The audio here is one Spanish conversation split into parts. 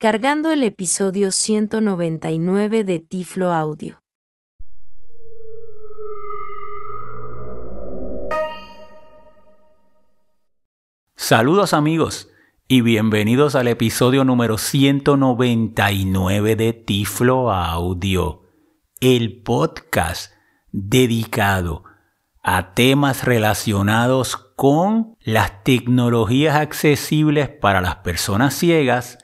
cargando el episodio 199 de Tiflo Audio. Saludos amigos y bienvenidos al episodio número 199 de Tiflo Audio, el podcast dedicado a temas relacionados con las tecnologías accesibles para las personas ciegas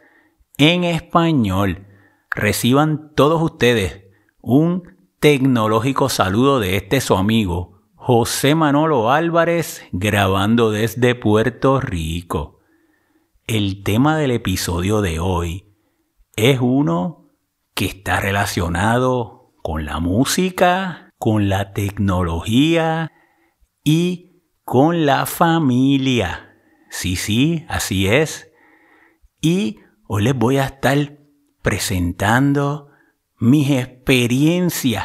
en español. Reciban todos ustedes un tecnológico saludo de este su amigo José Manolo Álvarez grabando desde Puerto Rico. El tema del episodio de hoy es uno que está relacionado con la música, con la tecnología y con la familia. Sí, sí, así es. Y Hoy les voy a estar presentando mis experiencias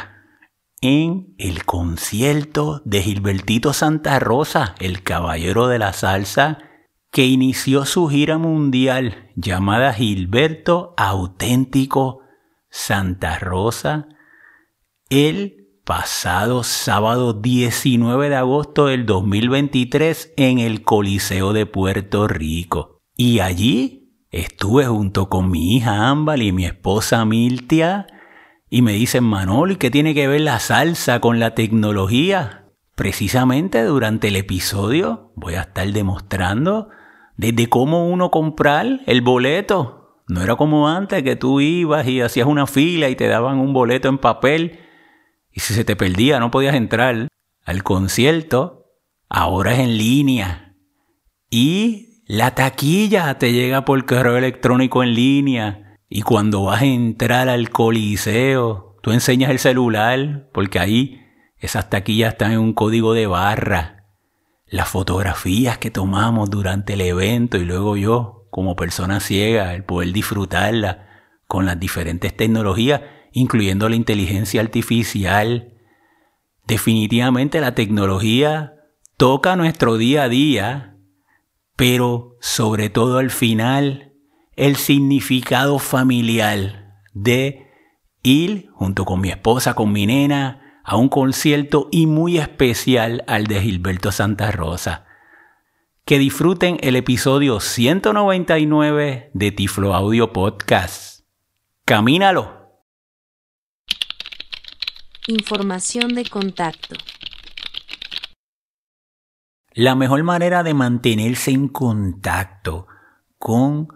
en el concierto de Gilbertito Santa Rosa, el caballero de la salsa, que inició su gira mundial llamada Gilberto Auténtico Santa Rosa el pasado sábado 19 de agosto del 2023 en el Coliseo de Puerto Rico. Y allí Estuve junto con mi hija Ámbar y mi esposa Miltia y me dicen, Manolo, ¿y qué tiene que ver la salsa con la tecnología? Precisamente durante el episodio voy a estar demostrando desde cómo uno comprar el boleto. No era como antes que tú ibas y hacías una fila y te daban un boleto en papel y si se te perdía no podías entrar al concierto. Ahora es en línea. Y la taquilla te llega por correo electrónico en línea y cuando vas a entrar al coliseo, tú enseñas el celular porque ahí esas taquillas están en un código de barra. Las fotografías que tomamos durante el evento y luego yo, como persona ciega, el poder disfrutarla con las diferentes tecnologías, incluyendo la inteligencia artificial. Definitivamente la tecnología toca nuestro día a día pero sobre todo al final el significado familiar de ir junto con mi esposa, con mi nena, a un concierto y muy especial al de Gilberto Santa Rosa. Que disfruten el episodio 199 de Tiflo Audio Podcast. Camínalo. Información de contacto. La mejor manera de mantenerse en contacto con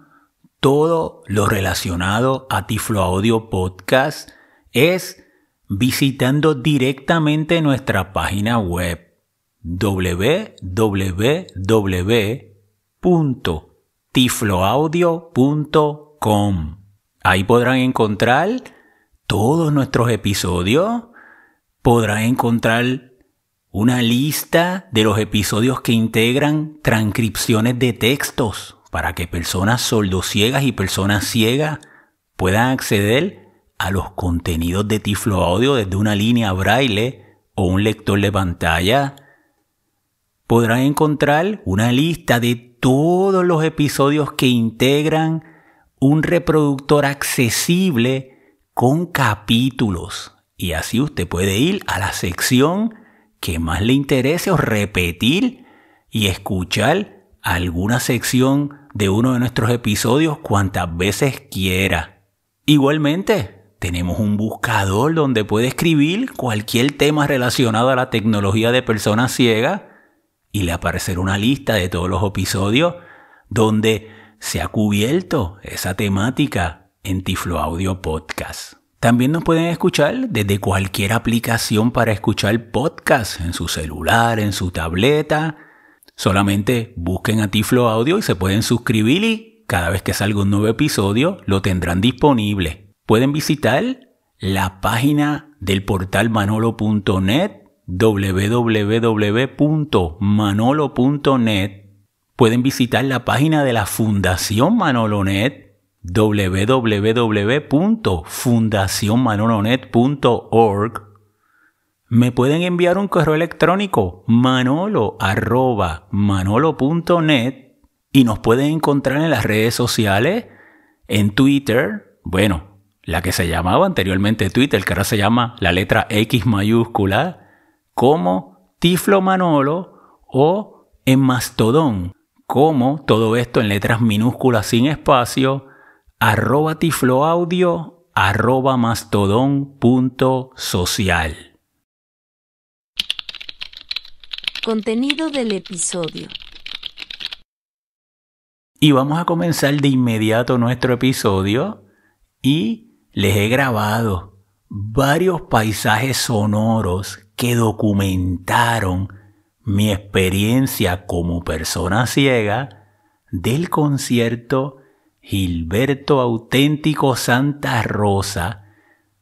todo lo relacionado a Tiflo Audio Podcast es visitando directamente nuestra página web www.tifloaudio.com. Ahí podrán encontrar todos nuestros episodios, podrán encontrar una lista de los episodios que integran transcripciones de textos para que personas sordociegas y personas ciegas puedan acceder a los contenidos de Tiflo Audio desde una línea braille o un lector de pantalla. Podrán encontrar una lista de todos los episodios que integran un reproductor accesible con capítulos. Y así usted puede ir a la sección que más le interese o repetir y escuchar alguna sección de uno de nuestros episodios cuantas veces quiera. Igualmente, tenemos un buscador donde puede escribir cualquier tema relacionado a la tecnología de personas ciegas y le aparecerá una lista de todos los episodios donde se ha cubierto esa temática en Tiflo Audio Podcast. También nos pueden escuchar desde cualquier aplicación para escuchar podcast en su celular, en su tableta. Solamente busquen a Tiflo Audio y se pueden suscribir y cada vez que salga un nuevo episodio lo tendrán disponible. Pueden visitar la página del portal manolo.net www.manolo.net Pueden visitar la página de la Fundación Manolonet www.fundacionmanolonet.org me pueden enviar un correo electrónico manolo manolo.net y nos pueden encontrar en las redes sociales en Twitter, bueno, la que se llamaba anteriormente Twitter, que ahora se llama la letra X mayúscula, como Tiflo Manolo o en Mastodon, como todo esto en letras minúsculas sin espacio, arroba tifloaudio, arroba mastodon punto social. Contenido del episodio. Y vamos a comenzar de inmediato nuestro episodio y les he grabado varios paisajes sonoros que documentaron mi experiencia como persona ciega del concierto Gilberto Auténtico Santa Rosa,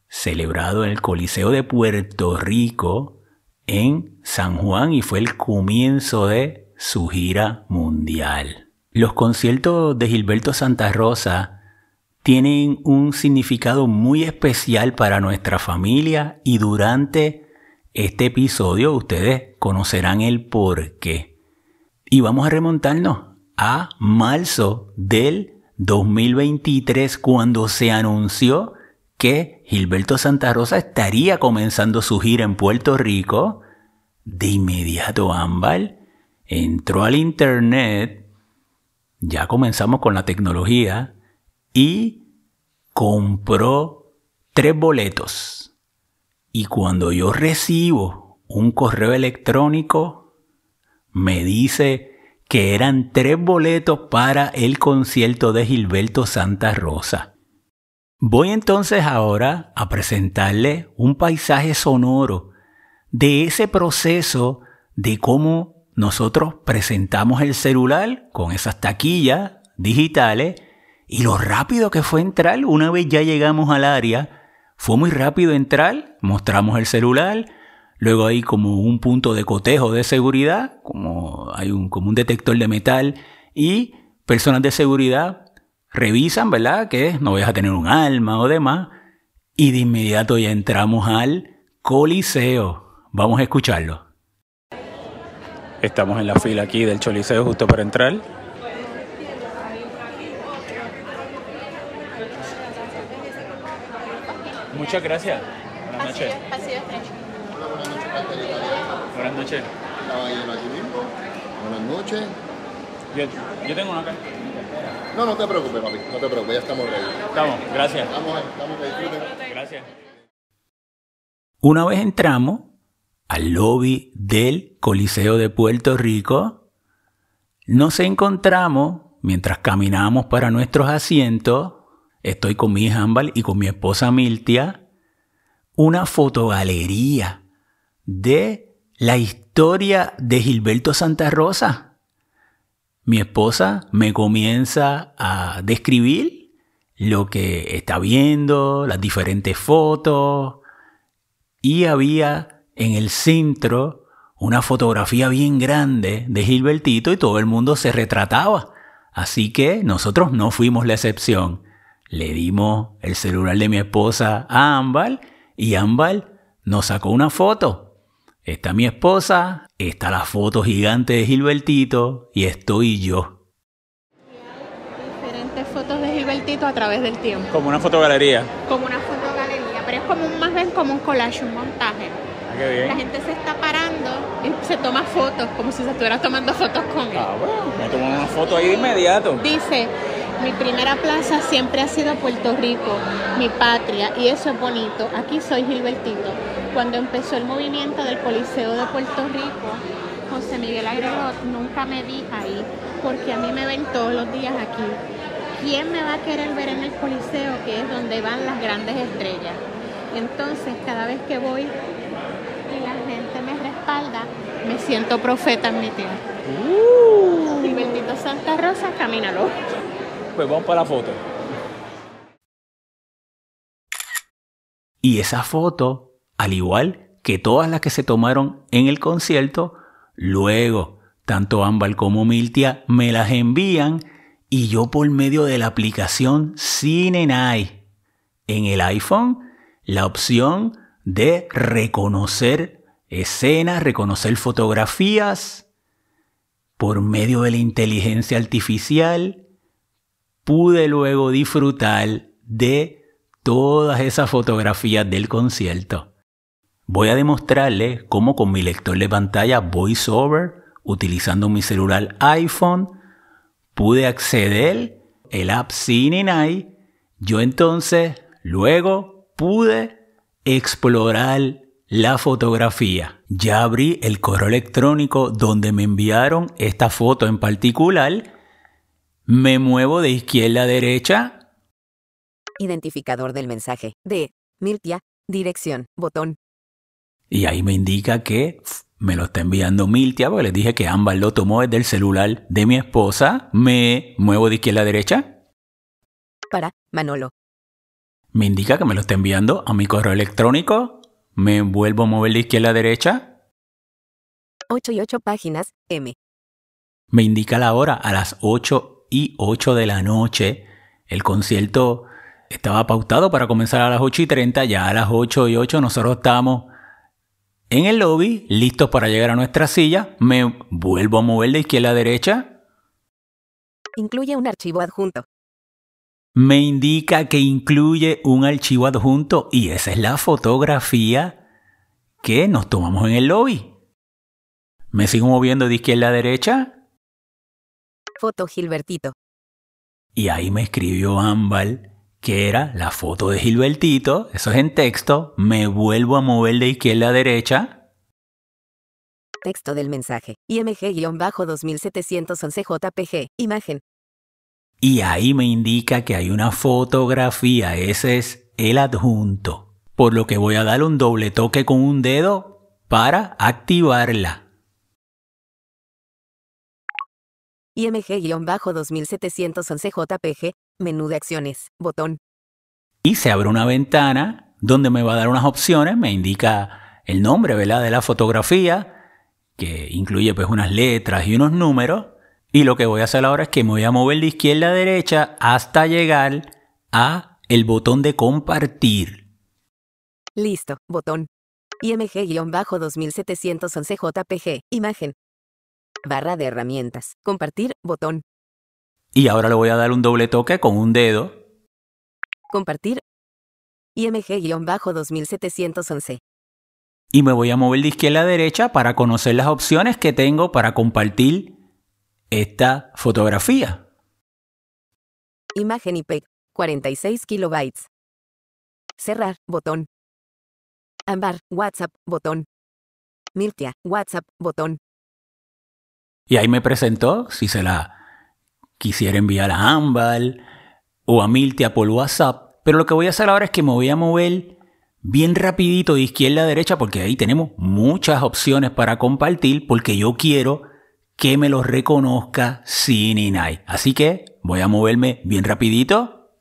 celebrado en el Coliseo de Puerto Rico en San Juan y fue el comienzo de su gira mundial. Los conciertos de Gilberto Santa Rosa tienen un significado muy especial para nuestra familia y durante este episodio ustedes conocerán el por qué. Y vamos a remontarnos a marzo del 2023 cuando se anunció que Gilberto Santa Rosa estaría comenzando su gira en Puerto Rico. De inmediato Ámbar entró al internet, ya comenzamos con la tecnología, y compró tres boletos y cuando yo recibo un correo electrónico, me dice que eran tres boletos para el concierto de Gilberto Santa Rosa. Voy entonces ahora a presentarle un paisaje sonoro de ese proceso de cómo nosotros presentamos el celular con esas taquillas digitales y lo rápido que fue entrar una vez ya llegamos al área fue muy rápido entrar, mostramos el celular, luego hay como un punto de cotejo de seguridad, como hay un, como un detector de metal y personas de seguridad revisan, ¿verdad? Que no vayas a tener un alma o demás. Y de inmediato ya entramos al Coliseo. Vamos a escucharlo. Estamos en la fila aquí del Coliseo justo para entrar. Muchas gracias. Buenas noches. Buenas noches. Buenas noches. Yo, yo tengo una acá. No, no te preocupes, papi. No te preocupes, ya estamos ready. Estamos, gracias. Estamos, estamos que disfruten. Gracias. Una vez entramos al lobby del Coliseo de Puerto Rico, nos encontramos, mientras caminamos para nuestros asientos, estoy con mi hija Ámbar y con mi esposa Miltia, una fotogalería de la historia de Gilberto Santa Rosa. Mi esposa me comienza a describir lo que está viendo, las diferentes fotos, y había en el centro una fotografía bien grande de Gilbertito y todo el mundo se retrataba. Así que nosotros no fuimos la excepción. Le dimos el celular de mi esposa a Ámbar y Ámbar nos sacó una foto. Está mi esposa, está la foto gigante de Gilbertito y estoy yo. Diferentes fotos de Gilbertito a través del tiempo. Como una fotogalería. Como una fotogalería, pero es como un, más bien como un collage, un montaje. Ah, qué bien. La gente se está parando y se toma fotos, como si se estuviera tomando fotos con él. Ah, bueno, me tomó una foto ahí de inmediato. Dice, mi primera plaza siempre ha sido Puerto Rico, mi patria, y eso es bonito. Aquí soy Gilbertito. Cuando empezó el movimiento del Coliseo de Puerto Rico, José Miguel Agrelot, nunca me vi ahí, porque a mí me ven todos los días aquí. ¿Quién me va a querer ver en el Coliseo, que es donde van las grandes estrellas? Entonces, cada vez que voy y la gente me respalda, me siento profeta en mi tiempo. Gilbertito Santa Rosa, camínalo. Pues vamos para la foto. Y esa foto, al igual que todas las que se tomaron en el concierto, luego tanto Ámbar como Miltia me las envían y yo por medio de la aplicación CineNai en el iPhone la opción de reconocer escenas, reconocer fotografías por medio de la inteligencia artificial pude luego disfrutar de todas esas fotografías del concierto. Voy a demostrarles cómo con mi lector de pantalla VoiceOver, utilizando mi celular iPhone, pude acceder el app Night. Yo entonces luego pude explorar la fotografía. Ya abrí el correo electrónico donde me enviaron esta foto en particular. Me muevo de izquierda a derecha. Identificador del mensaje. De Miltia. Dirección. Botón. Y ahí me indica que me lo está enviando Miltia, porque les dije que ambas lo tomó desde el celular de mi esposa. Me muevo de izquierda a derecha. Para Manolo. Me indica que me lo está enviando a mi correo electrónico. Me vuelvo a mover de izquierda a derecha. 8 y 8 páginas, M. Me indica la hora a las 8 y 8 de la noche. El concierto estaba pautado para comenzar a las 8 y 30. Ya a las 8 y 8 nosotros estamos en el lobby, listos para llegar a nuestra silla. Me vuelvo a mover de izquierda a derecha. Incluye un archivo adjunto. Me indica que incluye un archivo adjunto y esa es la fotografía que nos tomamos en el lobby. Me sigo moviendo de izquierda a derecha. Foto Gilbertito. Y ahí me escribió Ámbar que era la foto de Gilbertito, eso es en texto, me vuelvo a mover de izquierda a derecha. Texto del mensaje, IMG-2711 JPG, imagen. Y ahí me indica que hay una fotografía, ese es el adjunto, por lo que voy a dar un doble toque con un dedo para activarla. IMG-2711 JPG, menú de acciones, botón. Y se abre una ventana donde me va a dar unas opciones, me indica el nombre ¿verdad? de la fotografía, que incluye pues unas letras y unos números. Y lo que voy a hacer ahora es que me voy a mover de izquierda a derecha hasta llegar a el botón de compartir. Listo, botón. IMG-2711 JPG, imagen. Barra de herramientas. Compartir, botón. Y ahora le voy a dar un doble toque con un dedo. Compartir. IMG-2711. Y me voy a mover de izquierda a derecha para conocer las opciones que tengo para compartir esta fotografía. Imagen IP, 46 kilobytes. Cerrar, botón. Ambar, WhatsApp, botón. Miltia, WhatsApp, botón. Y ahí me presentó si se la quisiera enviar a Ámbar o a Miltia por WhatsApp. Pero lo que voy a hacer ahora es que me voy a mover bien rapidito de izquierda a derecha porque ahí tenemos muchas opciones para compartir porque yo quiero que me los reconozca Cininai. Así que voy a moverme bien rapidito.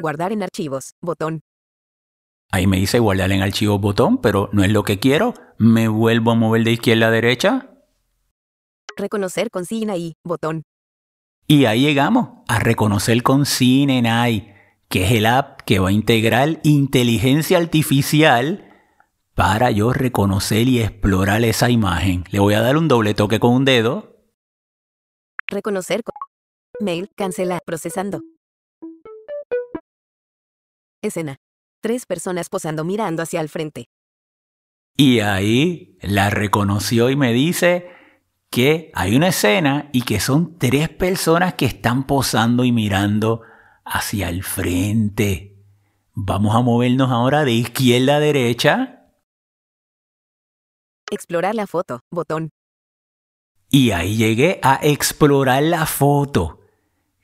Guardar en archivos, botón. Ahí me dice guardar en archivos botón, pero no es lo que quiero. Me vuelvo a mover de izquierda a derecha. Reconocer con CineAI, botón. Y ahí llegamos a reconocer con CineAI, que es el app que va a integrar inteligencia artificial para yo reconocer y explorar esa imagen. Le voy a dar un doble toque con un dedo. Reconocer con... Mail, cancelar, procesando. Escena. Tres personas posando mirando hacia el frente. Y ahí la reconoció y me dice que hay una escena y que son tres personas que están posando y mirando hacia el frente. Vamos a movernos ahora de izquierda a derecha. Explorar la foto, botón. Y ahí llegué a explorar la foto,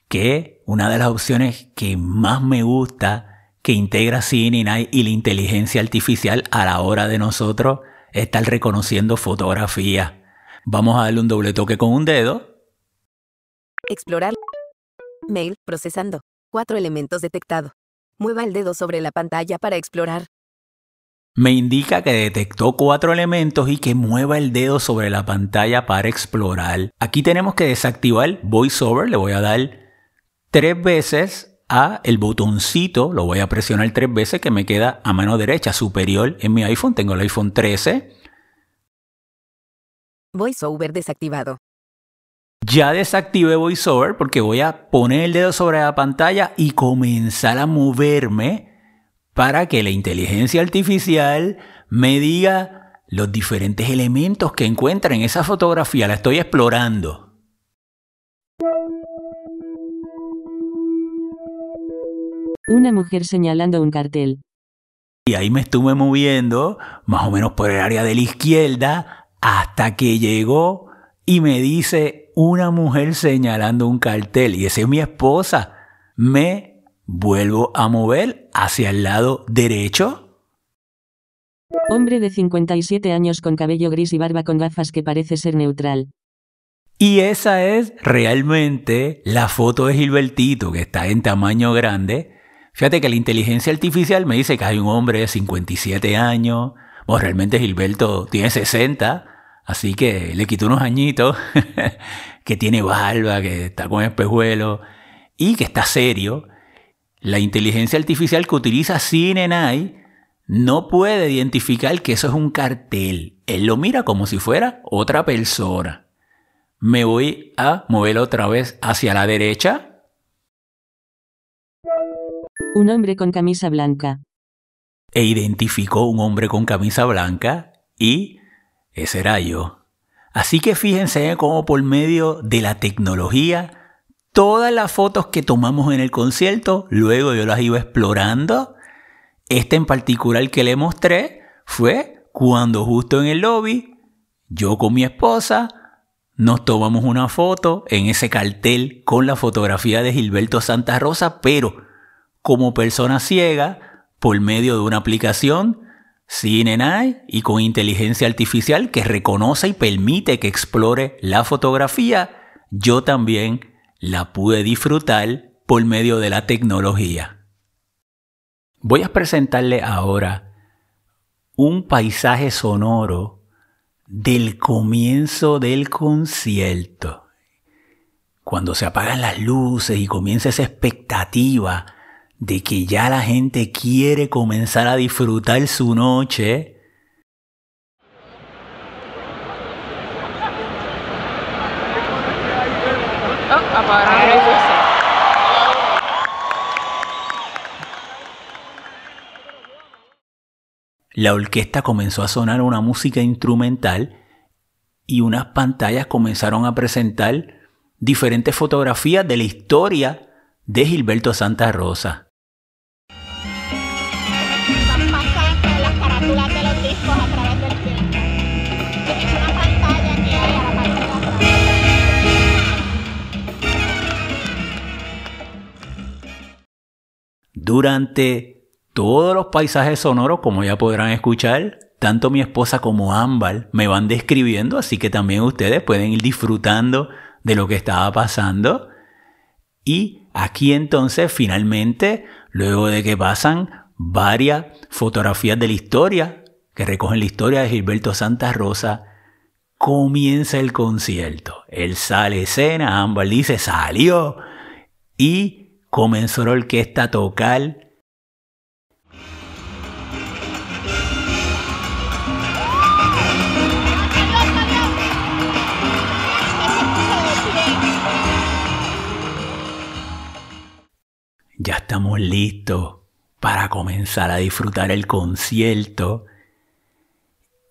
que una de las opciones que más me gusta que integra Cine y la inteligencia artificial a la hora de nosotros estar reconociendo fotografía. Vamos a darle un doble toque con un dedo. Explorar. Mail, procesando. Cuatro elementos detectado. Mueva el dedo sobre la pantalla para explorar. Me indica que detectó cuatro elementos y que mueva el dedo sobre la pantalla para explorar. Aquí tenemos que desactivar VoiceOver. Le voy a dar tres veces a el botoncito, lo voy a presionar tres veces que me queda a mano derecha superior en mi iPhone, tengo el iPhone 13. VoiceOver desactivado. Ya desactivé VoiceOver porque voy a poner el dedo sobre la pantalla y comenzar a moverme para que la inteligencia artificial me diga los diferentes elementos que encuentra en esa fotografía. La estoy explorando. Una mujer señalando un cartel. Y ahí me estuve moviendo, más o menos por el área de la izquierda, hasta que llegó y me dice una mujer señalando un cartel. Y esa es mi esposa. Me vuelvo a mover hacia el lado derecho. Hombre de 57 años con cabello gris y barba con gafas que parece ser neutral. Y esa es realmente la foto de Gilbertito, que está en tamaño grande. Fíjate que la inteligencia artificial me dice que hay un hombre de 57 años. Bueno, realmente Gilberto tiene 60, así que le quito unos añitos, que tiene barba, que está con espejuelo y que está serio. La inteligencia artificial que utiliza CineNI no puede identificar que eso es un cartel. Él lo mira como si fuera otra persona. Me voy a mover otra vez hacia la derecha. Un hombre con camisa blanca. E identificó un hombre con camisa blanca y ese era yo. Así que fíjense cómo por medio de la tecnología todas las fotos que tomamos en el concierto, luego yo las iba explorando. Esta en particular que le mostré fue cuando justo en el lobby, yo con mi esposa, nos tomamos una foto en ese cartel con la fotografía de Gilberto Santa Rosa, pero como persona ciega, por medio de una aplicación, CineNI y con inteligencia artificial que reconoce y permite que explore la fotografía, yo también la pude disfrutar por medio de la tecnología. Voy a presentarle ahora un paisaje sonoro del comienzo del concierto. Cuando se apagan las luces y comienza esa expectativa de que ya la gente quiere comenzar a disfrutar su noche, La orquesta comenzó a sonar una música instrumental y unas pantallas comenzaron a presentar diferentes fotografías de la historia de Gilberto Santa Rosa. Durante todos los paisajes sonoros, como ya podrán escuchar, tanto mi esposa como Ámbar me van describiendo, así que también ustedes pueden ir disfrutando de lo que estaba pasando. Y aquí entonces, finalmente, luego de que pasan varias fotografías de la historia, que recogen la historia de Gilberto Santa Rosa, comienza el concierto. Él sale escena, Ámbar dice, salió. Y comenzó la orquesta a tocar ya estamos listos para comenzar a disfrutar el concierto.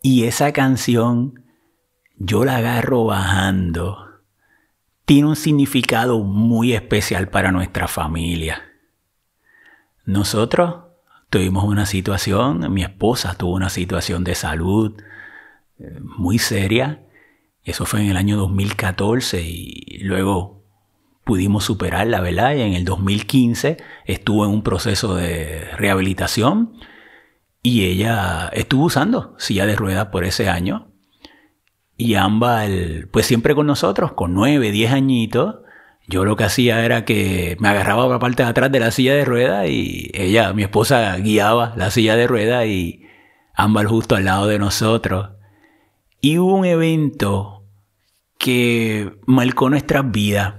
Y esa canción yo la agarro bajando. Tiene un significado muy especial para nuestra familia. Nosotros tuvimos una situación, mi esposa tuvo una situación de salud eh, muy seria. Eso fue en el año 2014 y luego pudimos superarla, ¿verdad? Y en el 2015 estuvo en un proceso de rehabilitación y ella estuvo usando silla de ruedas por ese año. Y ambas, pues siempre con nosotros, con nueve, diez añitos, yo lo que hacía era que me agarraba por la parte de atrás de la silla de ruedas y ella, mi esposa, guiaba la silla de ruedas y ambas justo al lado de nosotros. Y hubo un evento que marcó nuestras vidas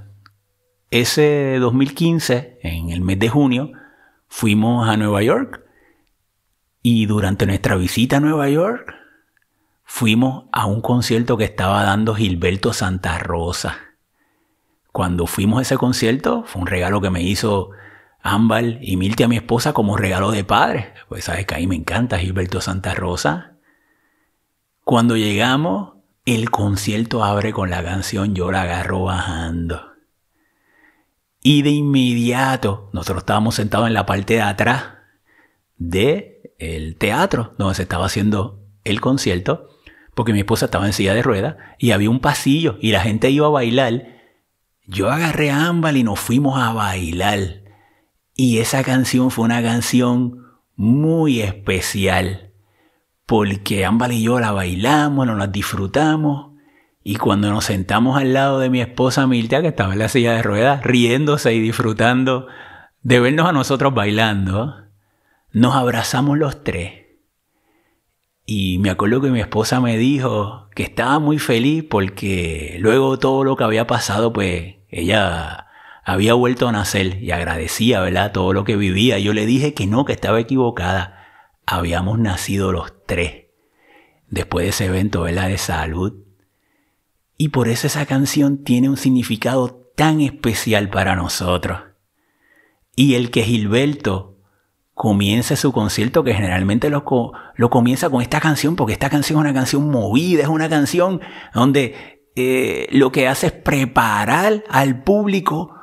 ese 2015, en el mes de junio, fuimos a Nueva York y durante nuestra visita a Nueva York fuimos a un concierto que estaba dando Gilberto Santa Rosa. cuando fuimos a ese concierto, fue un regalo que me hizo Ámbal y Milte a mi esposa como regalo de padre. Pues sabes que ahí me encanta Gilberto Santa Rosa. Cuando llegamos, el concierto abre con la canción Yo la agarro bajando. Y de inmediato, nosotros estábamos sentados en la parte de atrás del el teatro donde se estaba haciendo el concierto, porque mi esposa estaba en silla de ruedas y había un pasillo y la gente iba a bailar. Yo agarré a Ámbal y nos fuimos a bailar. Y esa canción fue una canción muy especial, porque Ámbal y yo la bailamos, nos la disfrutamos. Y cuando nos sentamos al lado de mi esposa Miltia, que estaba en la silla de ruedas, riéndose y disfrutando de vernos a nosotros bailando, nos abrazamos los tres. Y me acuerdo que mi esposa me dijo que estaba muy feliz porque luego todo lo que había pasado, pues ella había vuelto a nacer y agradecía, ¿verdad? Todo lo que vivía. Yo le dije que no, que estaba equivocada. Habíamos nacido los tres después de ese evento, ¿verdad? De salud. Y por eso esa canción tiene un significado tan especial para nosotros. Y el que Gilberto comience su concierto, que generalmente lo, lo, comienza con esta canción, porque esta canción es una canción movida, es una canción donde eh, lo que hace es preparar al público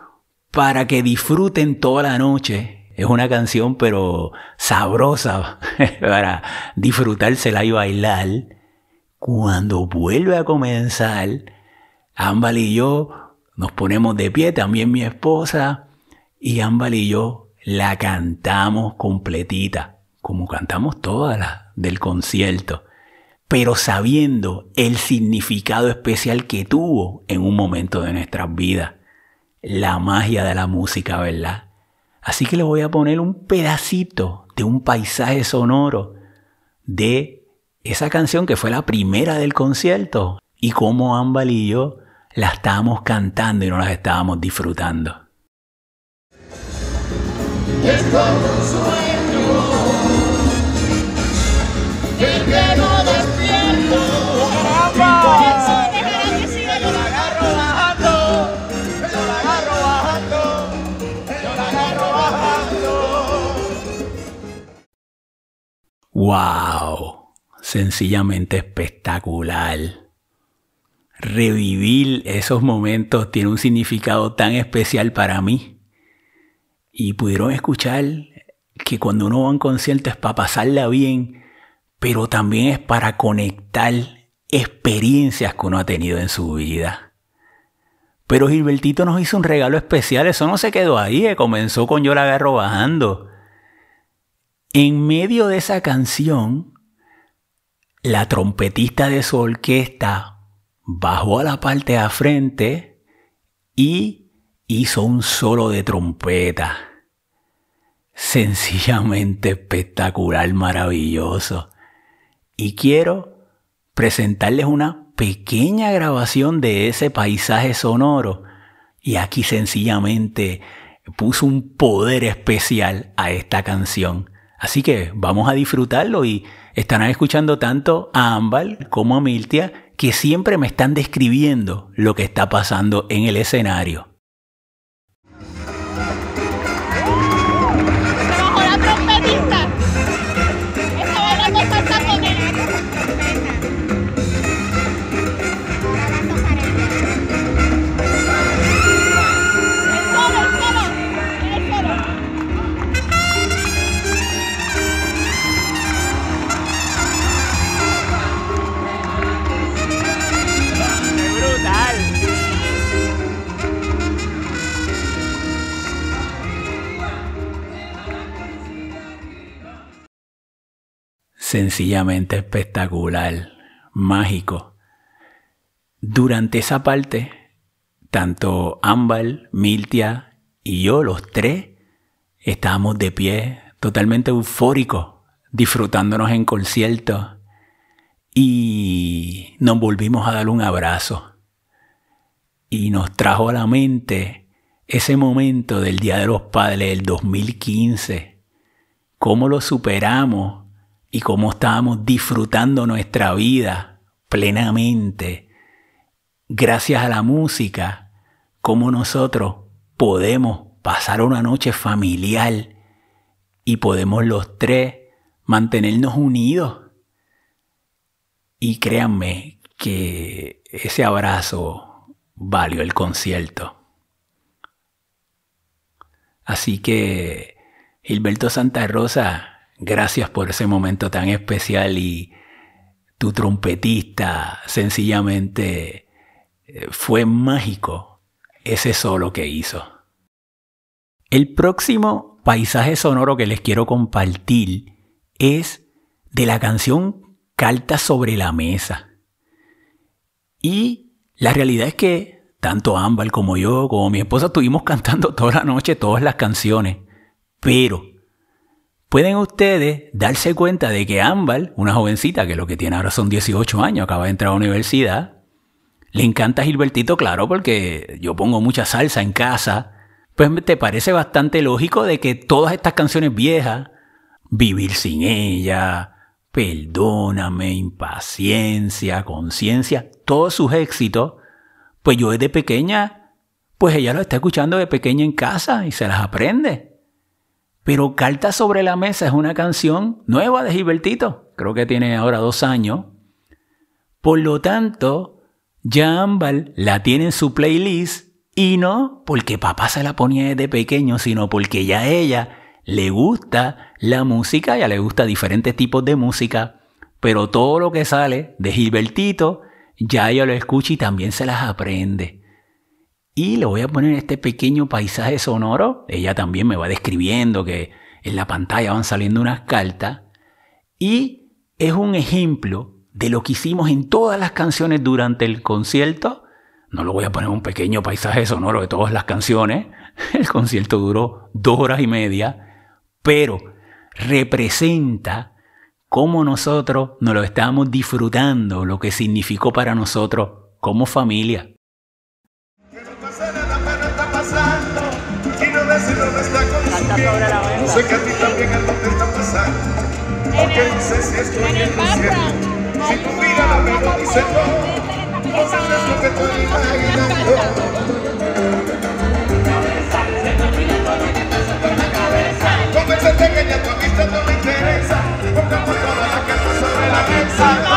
para que disfruten toda la noche. Es una canción pero sabrosa para disfrutársela y bailar. Cuando vuelve a comenzar, Ámbal y yo nos ponemos de pie, también mi esposa, y Ámbal y yo la cantamos completita, como cantamos toda la del concierto, pero sabiendo el significado especial que tuvo en un momento de nuestras vidas. La magia de la música, ¿verdad? Así que le voy a poner un pedacito de un paisaje sonoro de esa canción que fue la primera del concierto y cómo Ámbal y yo la estábamos cantando y no las estábamos disfrutando es como un sueño que quedo despierto. Siga yo la agarro bajando, yo la agarro bajando, yo la agarro bajando. ¡Wow! Sencillamente espectacular. Revivir esos momentos tiene un significado tan especial para mí y pudieron escuchar que cuando uno va a un concierto es para pasarla bien, pero también es para conectar experiencias que uno ha tenido en su vida. Pero Gilbertito nos hizo un regalo especial, eso no se quedó ahí, eh, comenzó con Yo la agarro bajando. En medio de esa canción, la trompetista de su orquesta bajó a la parte de frente y hizo un solo de trompeta. Sencillamente espectacular, maravilloso. Y quiero presentarles una pequeña grabación de ese paisaje sonoro. Y aquí sencillamente puso un poder especial a esta canción. Así que vamos a disfrutarlo y estarán escuchando tanto a Ámbal como a Miltia que siempre me están describiendo lo que está pasando en el escenario. Sencillamente espectacular, mágico. Durante esa parte, tanto Ámbal, Miltia y yo, los tres, estábamos de pie, totalmente eufóricos, disfrutándonos en concierto y nos volvimos a dar un abrazo. Y nos trajo a la mente ese momento del Día de los Padres del 2015, cómo lo superamos y cómo estábamos disfrutando nuestra vida plenamente gracias a la música, cómo nosotros podemos pasar una noche familiar y podemos los tres mantenernos unidos. Y créanme que ese abrazo valió el concierto. Así que, Gilberto Santa Rosa, gracias por ese momento tan especial y tu trompetista sencillamente eh, fue mágico ese solo que hizo. El próximo paisaje sonoro que les quiero compartir es de la canción Carta sobre la mesa. Y la realidad es que tanto Ámbar como yo, como mi esposa, estuvimos cantando toda la noche todas las canciones. Pero pueden ustedes darse cuenta de que Ámbar, una jovencita que lo que tiene ahora son 18 años, acaba de entrar a la universidad, le encanta Gilbertito, claro, porque yo pongo mucha salsa en casa. Pues te parece bastante lógico de que todas estas canciones viejas, Vivir sin ella, Perdóname, Impaciencia, Conciencia, todos sus éxitos, pues yo desde pequeña, pues ella lo está escuchando de pequeña en casa y se las aprende. Pero Carta sobre la Mesa es una canción nueva de Gilbertito. Creo que tiene ahora dos años. Por lo tanto, ya Ámbar la tiene en su playlist y no porque papá se la ponía desde pequeño, sino porque ya a ella le gusta la música, ya le gusta diferentes tipos de música, pero todo lo que sale de Gilbertito, ya ella lo escucha y también se las aprende. Y le voy a poner este pequeño paisaje sonoro. Ella también me va describiendo que en la pantalla van saliendo unas cartas. Y es un ejemplo de lo que hicimos en todas las canciones durante el concierto. No lo voy a poner un pequeño paisaje sonoro de todas las canciones. El concierto duró dos horas y media. Pero representa cómo nosotros nos lo estamos disfrutando, lo que significó para nosotros como familia. No está consumiendo. No sé que a ti también algo te está pasando. Porque no sé si estoy en el cielo. Si tu vida la veo dice no. No sabes lo que estoy imaginando. Convéncete que ya tu amistad no me interesa. Pongamos toda la carta sobre la mesa.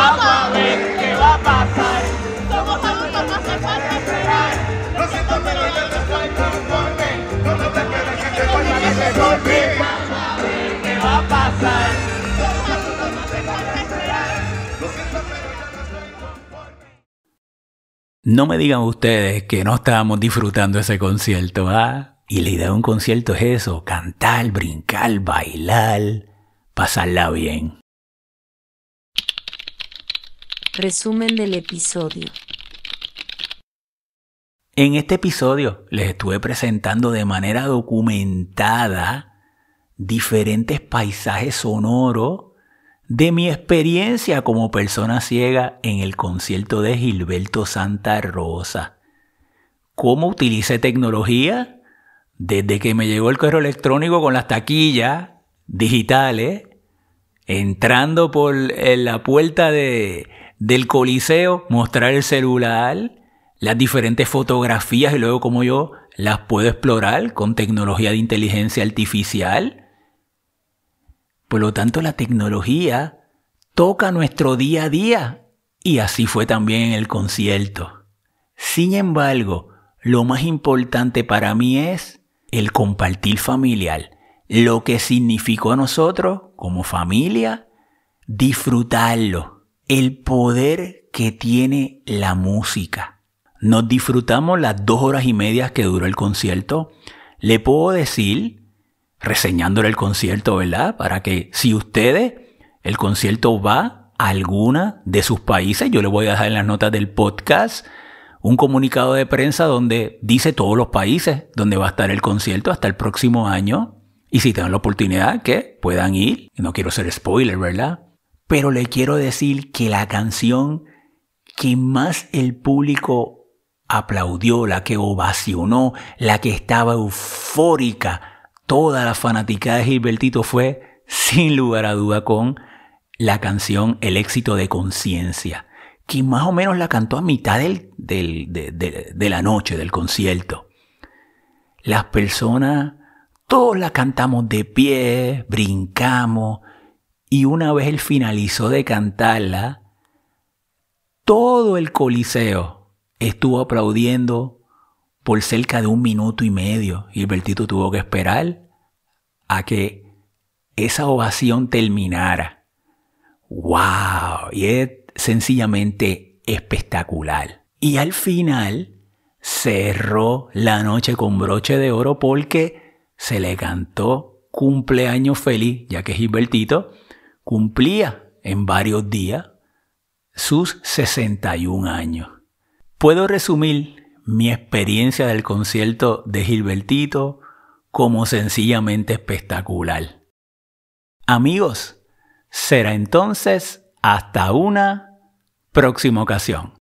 No me digan ustedes que no estábamos disfrutando ese concierto, ¿ah? Y la idea de un concierto es eso, cantar, brincar, bailar, pasarla bien. Resumen del episodio. En este episodio les estuve presentando de manera documentada diferentes paisajes sonoros de mi experiencia como persona ciega en el concierto de Gilberto Santa Rosa. ¿Cómo utilicé tecnología? Desde que me llegó el correo electrónico con las taquillas digitales, entrando por la puerta de, del coliseo, mostrar el celular, las diferentes fotografías y luego como yo las puedo explorar con tecnología de inteligencia artificial. Por lo tanto, la tecnología toca nuestro día a día y así fue también en el concierto. Sin embargo, lo más importante para mí es el compartir familiar, lo que significó a nosotros como familia, disfrutarlo, el poder que tiene la música. Nos disfrutamos las dos horas y media que duró el concierto. Le puedo decir, reseñándole el concierto, ¿verdad? Para que si ustedes, el concierto va a alguna de sus países, yo le voy a dejar en las notas del podcast un comunicado de prensa donde dice todos los países donde va a estar el concierto hasta el próximo año. Y si tienen la oportunidad, que puedan ir. No quiero ser spoiler, ¿verdad? Pero le quiero decir que la canción que más el público aplaudió, la que ovacionó, la que estaba eufórica, toda la fanática de Gilbertito fue, sin lugar a duda, con la canción El éxito de conciencia que más o menos la cantó a mitad del, del- de, de- de la noche del concierto. Las personas, todos la cantamos de pie, brincamos, y una vez él finalizó de cantarla, todo el coliseo estuvo aplaudiendo por cerca de un minuto y medio. Y Bertito tuvo que esperar a que esa ovación terminara. ¡Wow! Y es sencillamente espectacular. Y al final cerró la noche con broche de oro porque se le cantó cumpleaños feliz, ya que Gilbertito cumplía en varios días sus 61 años. Puedo resumir mi experiencia del concierto de Gilbertito como sencillamente espectacular. Amigos, será entonces hasta una próxima ocasión.